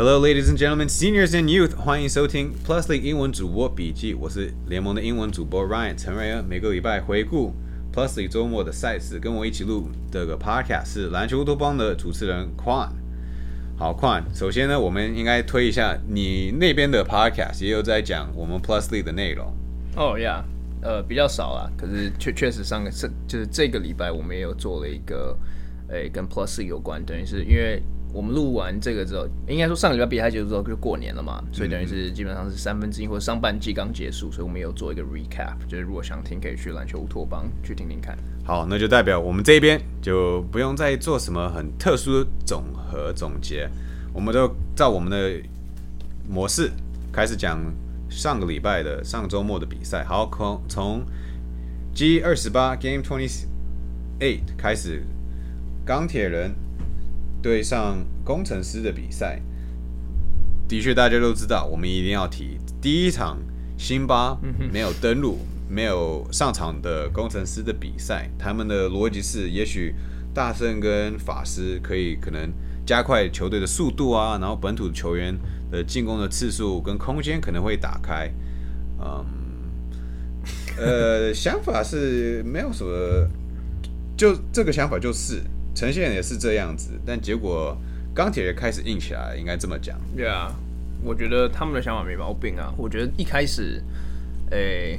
Hello, ladies and gentlemen, seniors and youth，欢迎收听 Plusly 英文主播笔记。我是联盟的英文主播 Ryan 陈瑞恩。每个礼拜回顾 Plusly 周末的赛事，跟我一起录这个 Podcast 是篮球乌托邦的主持人 Quan。好，Quan，首先呢，我们应该推一下你那边的 Podcast，也有在讲我们 Plus League 的内容。哦呀，呃，比较少啦，可是确确实上个是就是这个礼拜我们也有做了一个，诶，跟 Plus 有关，等于是因为我们录完这个之后，应该说上个礼拜比赛结束之后就过年了嘛，所以等于是基本上是三分之一或者上半季刚结束，所以我们有做一个 recap，就是如果想听可以去篮球乌托邦去听听看。好，那就代表我们这边就不用再做什么很特殊的总和总结，我们就照我们的模式开始讲上个礼拜的上周末的比赛。好，从从 G 二十八 Game Twenty Eight 开始，钢铁人对上工程师的比赛，的确大家都知道，我们一定要提第一场辛巴没有登陆。没有上场的工程师的比赛，他们的逻辑是，也许大圣跟法师可以可能加快球队的速度啊，然后本土球员的进攻的次数跟空间可能会打开。嗯，呃，想法是没有什么，就这个想法就是呈现也是这样子，但结果钢铁也开始硬起来，应该这么讲。对啊，我觉得他们的想法没毛病啊。我觉得一开始，诶。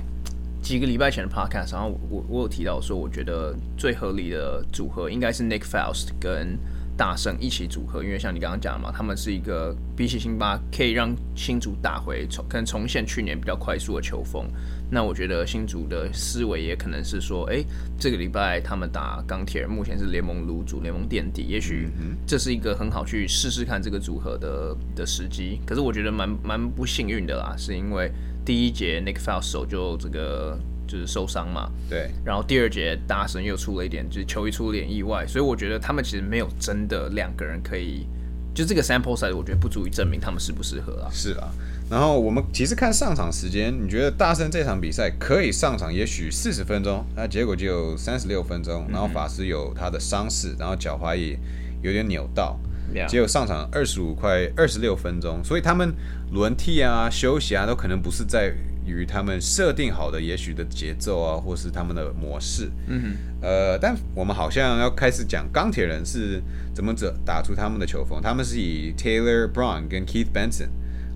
几个礼拜前的 podcast，然后我我有提到说，我觉得最合理的组合应该是 Nick Faust 跟大圣一起组合，因为像你刚刚讲嘛，他们是一个比起辛巴可以让新竹打回重，可能重现去年比较快速的球风。那我觉得新竹的思维也可能是说，哎，这个礼拜他们打钢铁人，目前是联盟卤主、联盟垫底，也许这是一个很好去试试看这个组合的的时机。可是我觉得蛮蛮不幸运的啦，是因为。第一节 Nick Faust 手就这个就是受伤嘛，对。然后第二节大神又出了一点，就是球衣出了点意外，所以我觉得他们其实没有真的两个人可以，就这个 sample size 我觉得不足以证明他们适不适合啊。是啊。然后我们其实看上场时间，你觉得大圣这场比赛可以上场，也许四十分钟，那结果就三十六分钟。然后法师有他的伤势，然后脚踝也有点扭到。只有上场二十五块二十六分钟，所以他们轮替啊、休息啊，都可能不是在于他们设定好的也许的节奏啊，或是他们的模式。嗯哼。呃，但我们好像要开始讲钢铁人是怎么着打出他们的球风，他们是以 Taylor Brown 跟 Keith Benson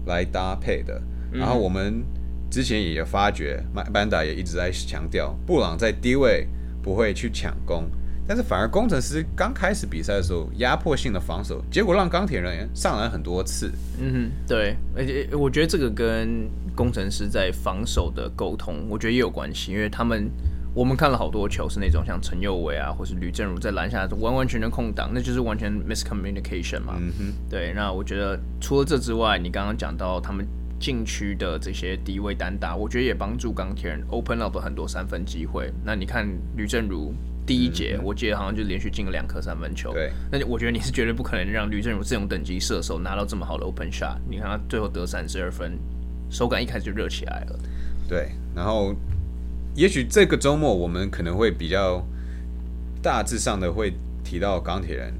来搭配的。然后我们之前也有发觉，麦班达也一直在强调，布朗在低位不会去抢攻。但是反而工程师刚开始比赛的时候，压迫性的防守，结果让钢铁人上篮很多次。嗯哼，对，而且我觉得这个跟工程师在防守的沟通，我觉得也有关系，因为他们我们看了好多球是那种像陈佑伟啊，或是吕正如在篮下完完全全空档，那就是完全 miscommunication 嘛。嗯哼，对，那我觉得除了这之外，你刚刚讲到他们禁区的这些低位单打，我觉得也帮助钢铁人 open up 很多三分机会。那你看吕正如。第一节我记得好像就连续进了两颗三分球，对，那我觉得你是绝对不可能让吕正如这种等级射手拿到这么好的 open shot。你看他最后得三十二分，手感一开始就热起来了。对，然后也许这个周末我们可能会比较大致上的会提到钢铁人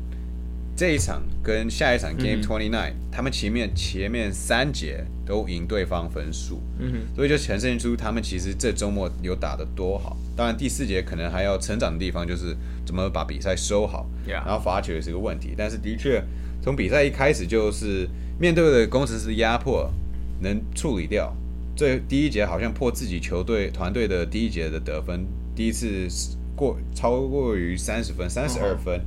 这一场跟下一场 game twenty nine，他们前面前面三节都赢对方分数，嗯哼，所以就呈现出他们其实这周末有打得多好。当然，第四节可能还要成长的地方就是怎么把比赛收好，然后罚球也是个问题。但是的确，从比赛一开始就是面对的工程师压迫能处理掉。这第一节好像破自己球队团队的第一节的得分，第一次过超过于三十分，三十二分。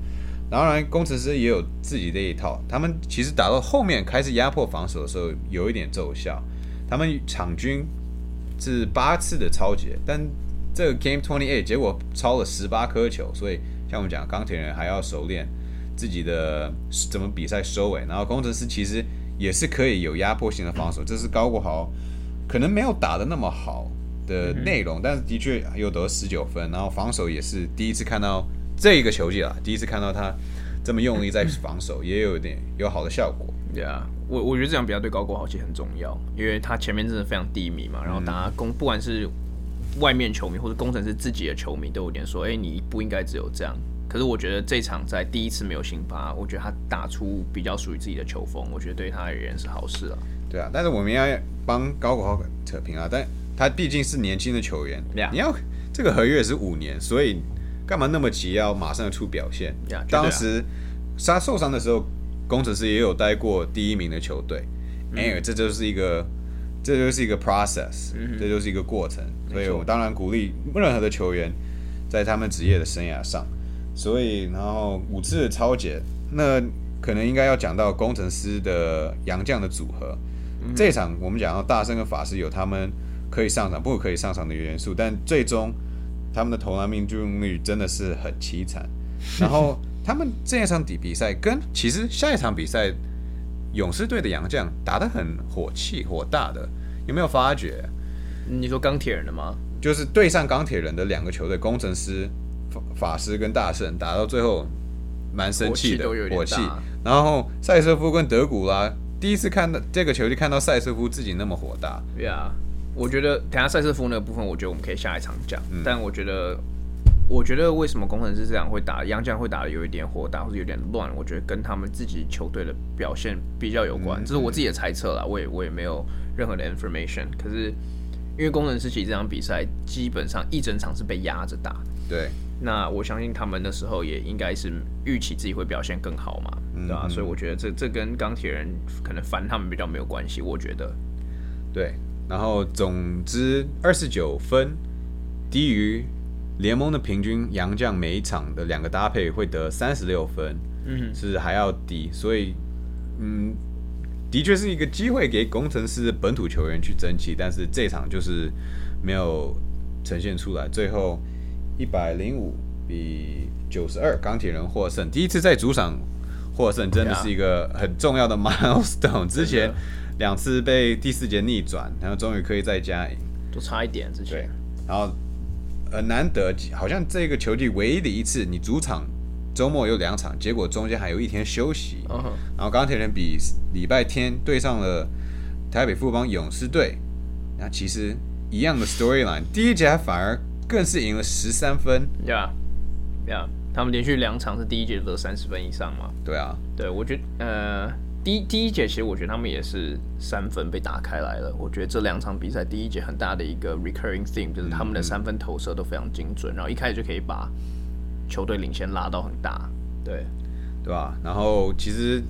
当然，工程师也有自己的一套，他们其实打到后面开始压迫防守的时候有一点奏效。他们场均是八次的超节，但这个 Game Twenty Eight 结果超了十八颗球，所以像我们讲钢铁人还要熟练自己的怎么比赛收尾，然后工程师其实也是可以有压迫性的防守，这是高国豪可能没有打的那么好的内容，但是的确又得十九分，然后防守也是第一次看到这一个球技啊，第一次看到他这么用力在防守，也有点有好的效果。对啊，我我觉得这场比赛对高国豪其实很重要，因为他前面真的非常低迷嘛，然后大家攻不管是外面球迷或者工程师自己的球迷都有点说：“哎，你不应该只有这样。”可是我觉得这场在第一次没有辛巴，我觉得他打出比较属于自己的球风，我觉得对他而言是好事啊。对啊，但是我们要帮高国豪扯平啊，但他毕竟是年轻的球员你要这个合约是五年，所以干嘛那么急要马上出表现。当时他受伤的时候，工程师也有待过第一名的球队，嗯。哎、这就是一个这就是一个 process，、这嗯就是一个过程，所以我当然鼓励任何的球员在他们职业的生涯上，所以然后五次的超解，那可能应该要讲到工程师的杨将的组合。这场我们讲到大圣跟法师有他们可以上场不可以上场的元素，但最终他们的投篮命中率真的是很凄惨。然后 他们这一场比比赛跟其实下一场比赛勇士队的洋将打得很火气火大的，有没有发觉？你说钢铁人的吗？就是对上钢铁人的两个球队，工程师、法法师跟大圣打到最后蛮生气的火气。然后塞瑟夫跟德古拉第一次看到这个球，就看到塞瑟夫自己那么火大。我觉得等下赛瑟夫那个部分，我觉得我们可以下一场讲。嗯但我觉得，我觉得为什么工程师这样会打，杨将会打的有一点火大或者有点乱，我觉得跟他们自己球队的表现比较有嗯关。这是我自己的猜测啦，我也我也没有任何的 information。可是因为工程师其实这场比赛基本上一整场是被压着打，对，那我相信他们那时候也应该是预期自己会表现更好嘛，对吧、嗯所以我觉得这这跟钢铁人可能烦他们比较没有关系，我觉得。对，然后总之二十九分，低于联盟的平均洋将每一场的两个搭配会得三十六分，嗯是还要低，所以嗯，的确是一个机会给工程师本土球员去争气，但是这场就是没有呈现出来，最后一百零五比九十二，钢铁人获胜，第一次在主场获胜，真的是一个很重要的 milestone。之前两次被第四节逆转，然后终于可以再加赢。就差一点之对前。，然后很难得，好像这个球季唯一的一次，你主场周末有两场，结果中间还有一天休息。然后钢铁人比礼拜天对上了台北富邦勇士队，那其实一样的 storyline，第一节还反而更是赢了十三分。呀呀，他们连续两场是第一节得三十分以上嘛？对啊，对，我觉得呃，第一第一节其实我觉得他们也是三分被打开来了。我觉得这两场比赛第一节很大的一个 recurring theme 就是他们的三分投射都非常精准，然后一开始就可以把球队领先拉到很大。对，对吧？然后其实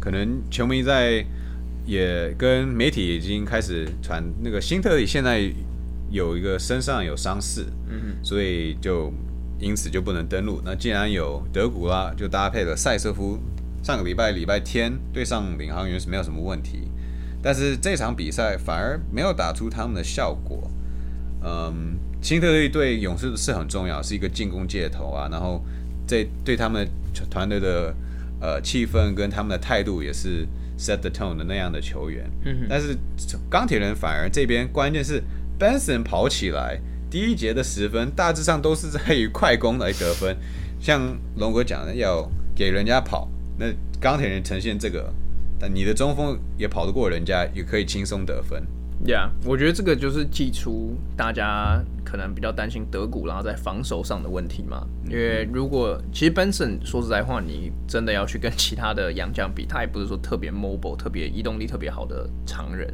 可能球迷在也跟媒体已经开始传那个辛特里现在有一个身上有伤势，嗯所以就因此就不能登陆。那既然有德古拉，就搭配了塞瑟夫，上个礼拜礼拜天对上领航员是没有什么问题，但是这场比赛反而没有打出他们的效果。嗯，新特利对勇士是很重要，是一个进攻界头啊，然后这对他们团队的呃气氛跟他们的态度也是 set the tone 的那样的球员。嗯但是钢铁人反而这边关键是 Benson 跑起来，第一节的十分大致上都是在于快攻来得分，像龙哥讲的要给人家跑，那钢铁人呈现这个，但你的中锋也跑得过人家，也可以轻松得分。，Yeah，我觉得这个就是寄出大家可能比较担心德古拉在防守上的问题嘛。因为如果其实 Benson 说实在话，你真的要去跟其他的洋将比，他也不是说特别 mobile、特别移动力特别好的常人。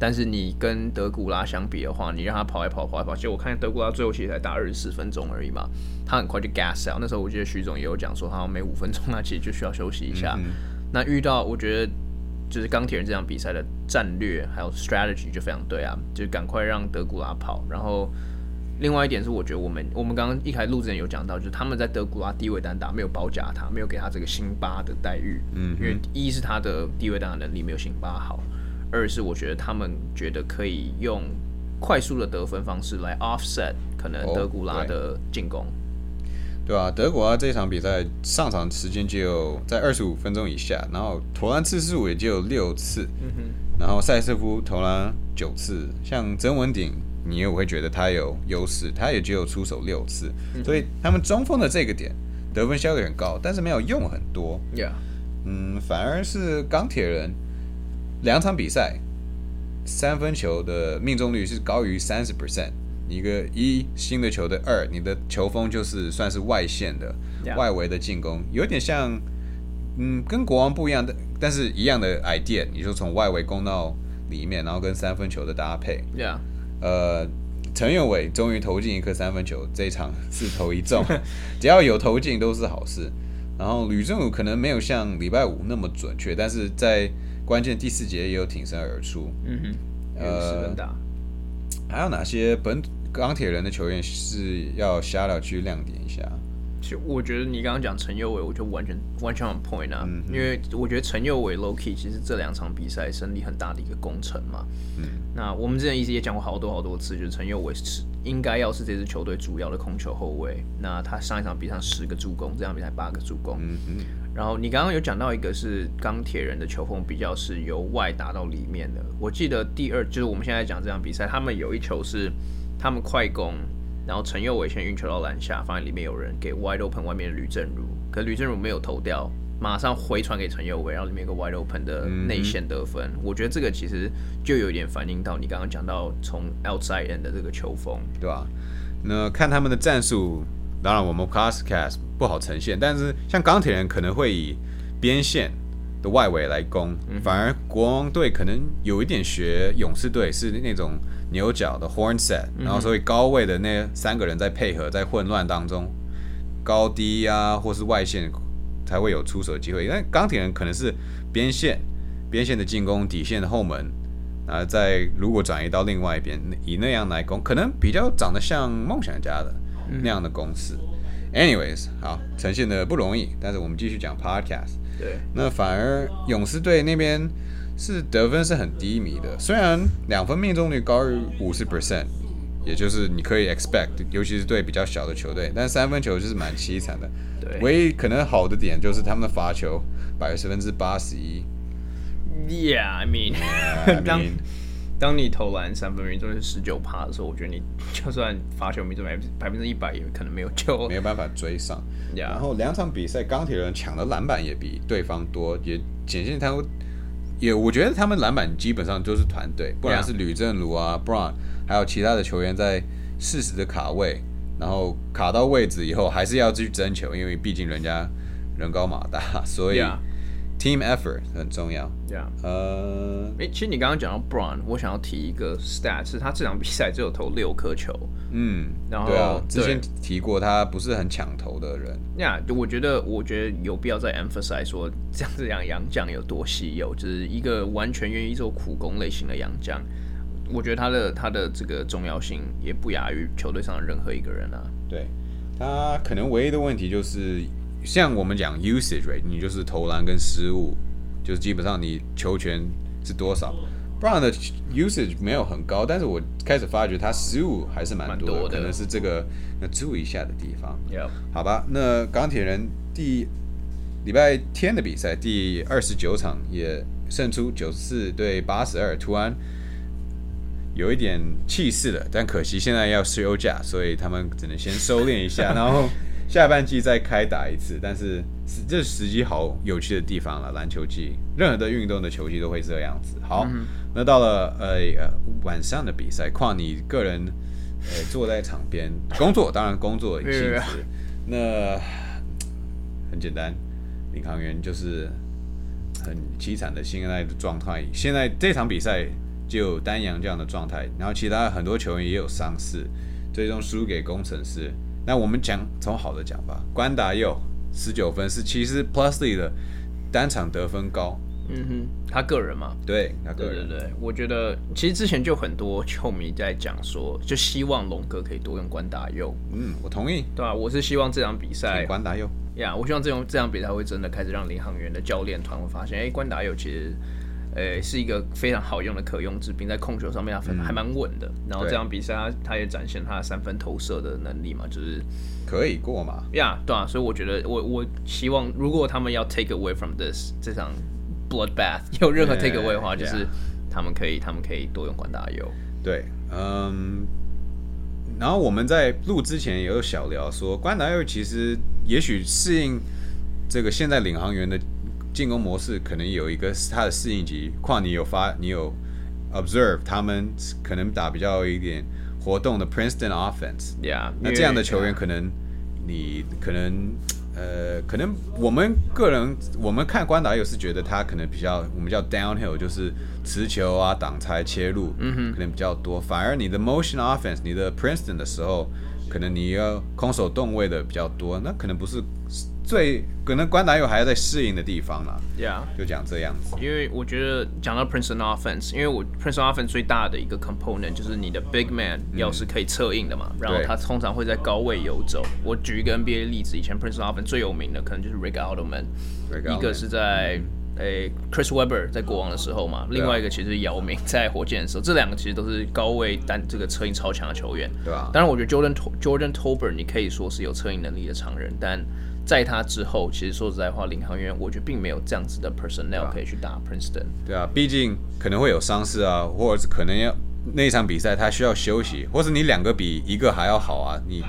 但是你跟德古拉相比的话，你让他跑来跑，跑来跑，其实我看德古拉最后其实才打二十四分钟而已嘛，他很快就 gas out。那时候我记得徐总也有讲说，他好像每五分钟他其实就需要休息一下。嗯。那遇到我觉得就是钢铁人这场比赛的战略还有 strategy 就非常对啊，就是赶快让德古拉跑，然后另外一点是我觉得我们我们刚刚一开始录之前有讲到，就是他们在德古拉低位单打没有包夹他，没有给他这个辛巴的待遇，嗯因为一是他的低位单打能力没有辛巴好，二是我觉得他们觉得可以用快速的得分方式来 offset 可能哦德古拉的进攻。对啊，德国啊这场比赛上场时间就有在二十五分钟以下，然后投篮次数也就有六次，然后塞瑟夫投篮九次，像曾文鼎，你也会觉得他有优势，他也只有出手六次，所以他们中锋的这个点得分效率很高，但是没有用很多，Yeah，嗯，反而是钢铁人两场比赛三分球的命中率是高于三十 percent，一个一新的球队，二你的球风就是算是外线的.外围的进攻，有点像，嗯，跟国王不一样的，但是一样的 idea，你就从外围攻到里面，然后跟三分球的搭配。Yeah，呃，陈佑伟终于投进一颗三分球，这一场四投一中，只要有投进都是好事。然后吕正武可能没有像礼拜五那么准确，但是在关键第四节也有挺身而出。嗯哼，呃。还有哪些本钢铁人的球员是要 shout out 去亮点一下？其实我觉得你刚刚讲陈佑伟，我就完全完全 on point 啊，嗯因为我觉得陈佑伟 low key 其实这两场比赛胜利很大的一个功臣嘛。嗯，那我们之前一直也讲过好多好多次，就是陈佑伟是应该要是这支球队主要的控球后卫。那他上一场比赛十个助攻，这场比赛八个助攻。嗯嗯，然后你刚刚有讲到一个是钢铁人的球风比较是由外打到里面的。我记得第二就是我们现在讲这场比赛，他们有一球是他们快攻，然后陈佑伟先运球到篮下，发现里面有人给 wide open 外面的吕正如，可吕正如没有投掉，马上回传给陈佑伟，然后里面有个 wide open 的内线得分。我觉得这个其实就有点反映到你刚刚讲到从 outside end 的这个球风。对吧？那看他们的战术，当然我们 Classcast 不好呈现，但是像钢铁人可能会以边线的外围来攻，反而国王队可能有一点学勇士队是那种牛角的 horn set，然后所以高位的那三个人在配合，在混乱当中，高低啊或是外线才会有出手机会。但钢铁人可能是边线边线的进攻，底线的后门。啊，在如果转移到另外一边，以那样来攻，可能比较长得像梦想家的那样的公司。Anyways，好，呈现的不容易，但是我们继续讲 Podcast。对，那反而勇士队那边是得分是很低迷的，虽然两分命中率高于五十 percent，也就是你可以 expect，尤其是对比较小的球队，但三分球就是蛮凄惨的。对唯一可能好的点就是他们的罚球百分之八十一。Yeah，I mean，I 当 mean，当你投篮三分命中率十九趴的时候，我觉得你就算罚球命中百分百分之一百，也可能没有救。没有办法追上。呀然后两场比赛，钢铁人抢的篮板也比对方多，也显现他们也我觉得他们篮板基本上都是团队，不然.是吕正如啊、Brown，还有其他的球员在适时的卡位，然后卡到位置以后还是要去争球，因为毕竟人家人高马大，所以 Yeah. Team effort 很重要。Yeah，呃，诶，其实你刚刚讲到 Brown，我想要提一个 stat，是他这场比赛只有投六颗球。嗯，然后对啊，之前提过他不是很抢投的人，呀我觉得，我觉得有必要再 emphasize 说，这样这样洋将有多稀有，就是一个完全愿意做苦工类型的洋将。我觉得他的他的这个重要性也不亚于球队上的任何一个人啊。对他可能唯一的问题就是，像我们讲 usage rate，你就是投篮跟失误，就是基本上你球权是多少。Brown 的 usage 没有很高，但是我开始发觉他失误还是蛮多的，多的可能是这个要注意一下的地方。好吧，那钢铁人第礼拜天的比赛第二十九场也胜出九四对八十二，突然有一点气势了，但可惜现在要休假，所以他们只能先收敛一下，然后下半季再开打一次。但是是这时机好有趣的地方了，篮球季任何的运动的球季都会这样子。好，那到了呃呃晚上的比赛，况你个人呃坐在场边工作，当然工作的性质，那很简单，领航员就是很凄惨的现在的状态。现在这场比赛就有丹阳这样的状态，然后其他很多球员也有伤势，最终输给工程师。那我们讲从好的讲吧，关达佑十九分是其实 Plusly 的单场得分高，嗯哼，他个人嘛，对他个人。对对对，我觉得其实之前就很多球迷在讲说，就希望龙哥可以多用关达佑，嗯，我同意，对吧、我是希望这场比赛关达佑，呀我希望这种这场比赛会真的开始让领航员的教练团会发现，哎，关达佑其实。呃，是一个非常好用的可用之兵，在控球上面他还蛮稳的。然后这场比赛他他也展现他的三分投射的能力嘛，就是可以过嘛？呀对啊，所以我觉得我我希望如果他们要 take away from this 这场 bloodbath 有任何 take away 的话，Yeah, 就是.他们可以他们可以多用关达佑。对，嗯，然后我们在录之前也有小聊说，关达佑其实也许适应这个现在领航员的进攻模式，可能有一个他的适应级。况你有发，你有 observe 他们可能打比较一点活动的 Princeton offense。那这样的球员可能你可能呃，可能我们个人我们看关达友是觉得他可能比较我们叫 downhill，就是持球啊、挡拆、切入，嗯哼，可能比较多。反而你的 motion offense，你的 Princeton 的时候，可能你要空手动位的比较多，那可能不是最可能关达友还要在适应的地方啦。Yeah。就讲这样子。因为我觉得讲到 Princeton offense，因为我 Princeton offense 最大的一个 component 就是你的 big man 要是可以策应的嘛，然后他通常会在高位游走。我举一个 NBA 例子，以前 Princeton offense 最有名的可能就是 Rick Alderman，Rick 一个 Alderman 是在诶、Chris Webber 在国王的时候嘛，另外一个其实是姚明在火箭的时候，这两个其实都是高位单这个策应超强的球员。对吧当然，我觉得 Jordan Jordan Tolbert 你可以说是有策应能力的常人，但在他之后，其实说实在话，领航员我觉得并没有这样子的 personnel 可以去打 Princeton。对啊，毕竟可能会有伤势啊，或者是可能要那一场比赛他需要休息，或是你两个比一个还要好啊。你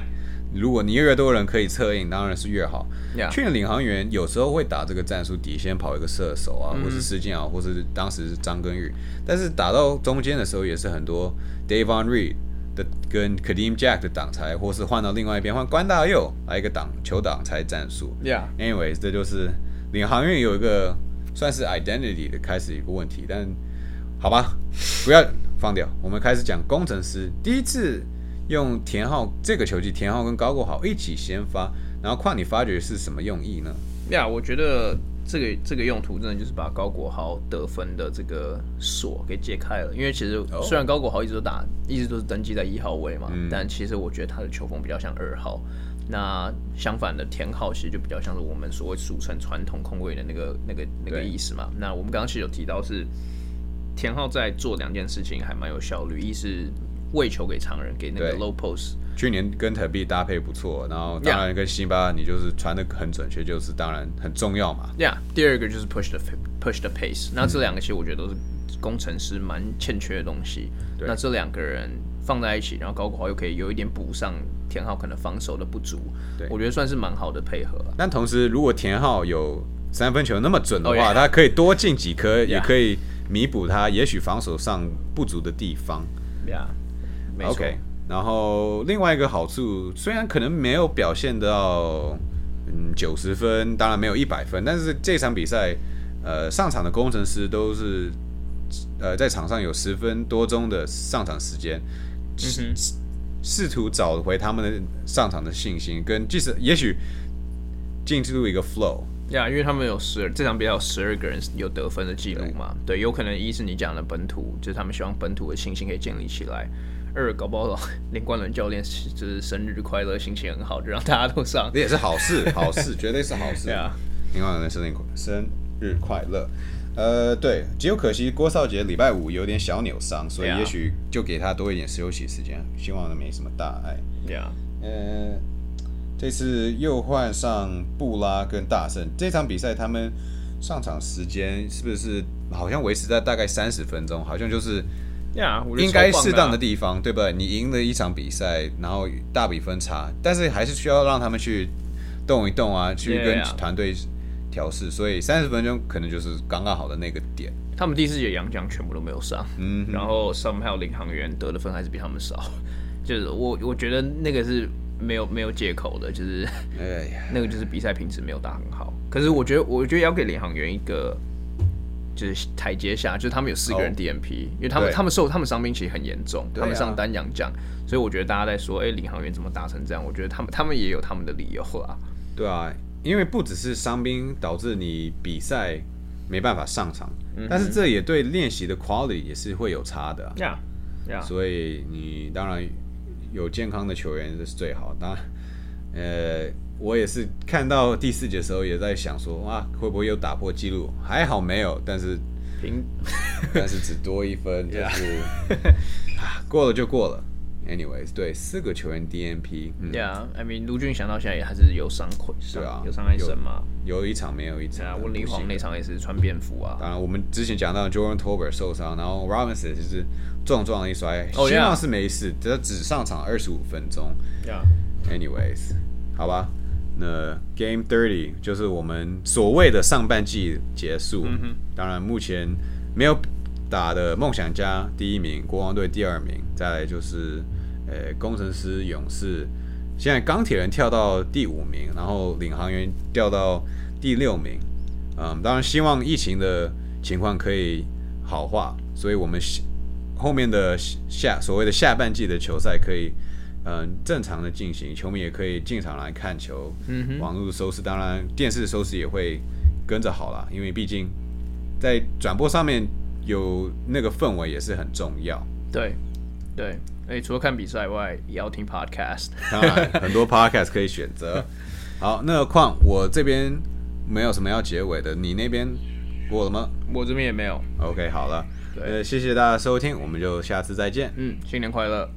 如果你越多人可以策应，当然是越好。去年领航员有时候会打这个战术，底先跑一个射手啊，或是施建啊，或是当时是张根玉，但是打到中间的时候也是很多 Davon Reed 的跟 Kadeem Jack 的挡拆，或是换到另外一边换关大佑来一个挡球挡拆战术。Yeah，Anyways，这就是领航员有一个算是 identity 的开始一个问题，但好吧，不要放掉，我们开始讲工程师第一次用田浩这个球季，田浩跟高国豪一起先发，然后况你发觉是什么用意呢？？Yeah，我觉得这个这个用途真的就是把高国豪得分的这个锁给解开了。因为其实哦虽然高国豪一直都打，一直都是登记在一号位嘛，嗯但其实我觉得他的球风比较像二号。那相反的，田浩其实就比较像是我们所谓俗称传统控卫的那个那个那个意思嘛。那我们刚刚其实有提到是田浩在做两件事情还蛮有效率，一是喂球给常人，给那个 low post，去年跟特币搭配不错，然后当然跟辛巴你就是传的很准确，就是当然很重要嘛。Yeah，第二个就是 push the push the pace。那这两个其实我觉得都是工程师蛮欠缺的东西。对那这两个人放在一起，然后高国豪又可以有一点补上田浩可能防守的不足，对我觉得算是蛮好的配合啊。但同时，如果田浩有三分球那么准的话 Oh, yeah. 他可以多进几颗，也.可以弥补他也许防守上不足的地方。Yeah，没错。OK，然后另外一个好处，虽然可能没有表现到嗯九十分，当然没有一百分，但是这场比赛，呃，上场的工程师都是呃在场上有十分多钟的上场时间，试试图找回他们的上场的信心，跟即使也许进入一个 flow。呀因为他们有十二这场比赛有十二个人有得分的记录嘛，对，有可能一是你讲的本土，就是他们希望本土的信心可以建立起来；二搞不好 林冠伦教练就是生日快乐，心情很好，就让大家都上。这也是好事，好事，绝对是好事。对啊，林冠伦生日生日快乐。呃，对，只有可惜郭少杰礼拜五有点小扭伤，所以也许就给他多一点休息时间，希望没什么大碍。Yeah，呃，这次又换上布拉跟大圣，这场比赛他们上场时间是不是好像维持在大概三十分钟？好像就是应该适当的啊地方，对不对？你赢了一场比赛，然后大比分差，但是还是需要让他们去动一动啊，去跟.团队调试，所以三十分钟可能就是刚刚好的那个点。他们第四节洋将全部都没有上，嗯，然后 somehow 领航员得的分还是比他们少，就是我我觉得那个是没有没有借口的，就是哎呀，那个就是比赛品质没有打很好。可是我觉得我觉得要给领航员一个就是台阶下，就是他们有四个人哦 DNP，、因为他们他们受他们伤兵其实很严重，啊他们上单阳将，所以我觉得大家在说，哎、领航员怎么打成这样？我觉得他们他们也有他们的理由啦。对啊，因为不只是伤兵导致你比赛没办法上场，嗯但是这也对练习的 quality 也是会有差的啊、呀呀，所以你当然有健康的球员这是最好。当然，呃，我也是看到第四节的时候也在想说，哇，会不会又打破纪录？还好没有，但是平 但是只多一分，就是 啊，过了就过了。Anyways，对，四个球员 DNP，嗯，Yeah，I mean，卢俊想到现在也还是有伤愧，对啊有伤害身嘛。有一场没有一场啊，场，温丽煌不行那场也是穿便服啊。当然，我们之前讲到 Jordan Tolbert 受伤，然后 Robinson 就是重撞了一摔，哦希望 yeah 是没事，只只上场二十五分钟。Yeah，Anyways，好吧，那 Game Thirty 就是我们所谓的上半季结束。嗯当然，目前没有打的梦想家第一名，国王队第二名，再来就是呃，工程师、勇士，现在钢铁人跳到第五名，然后领航员掉到第六名。嗯，当然希望疫情的情况可以好化，所以我们后面的下所谓的下半季的球赛可以嗯正常的进行，球迷也可以进场来看球。嗯，网络收视当然电视收视也会跟着好了，因为毕竟在转播上面有那个氛围也是很重要。对，对，哎，除了看比赛外，也要听 podcast。当然，很多 podcast 可以选择。好，那况我这边没有什么要结尾的，你那边过了吗？我这边也没有。OK，好了，对呃，谢谢大家收听，我们就下次再见。嗯，新年快乐。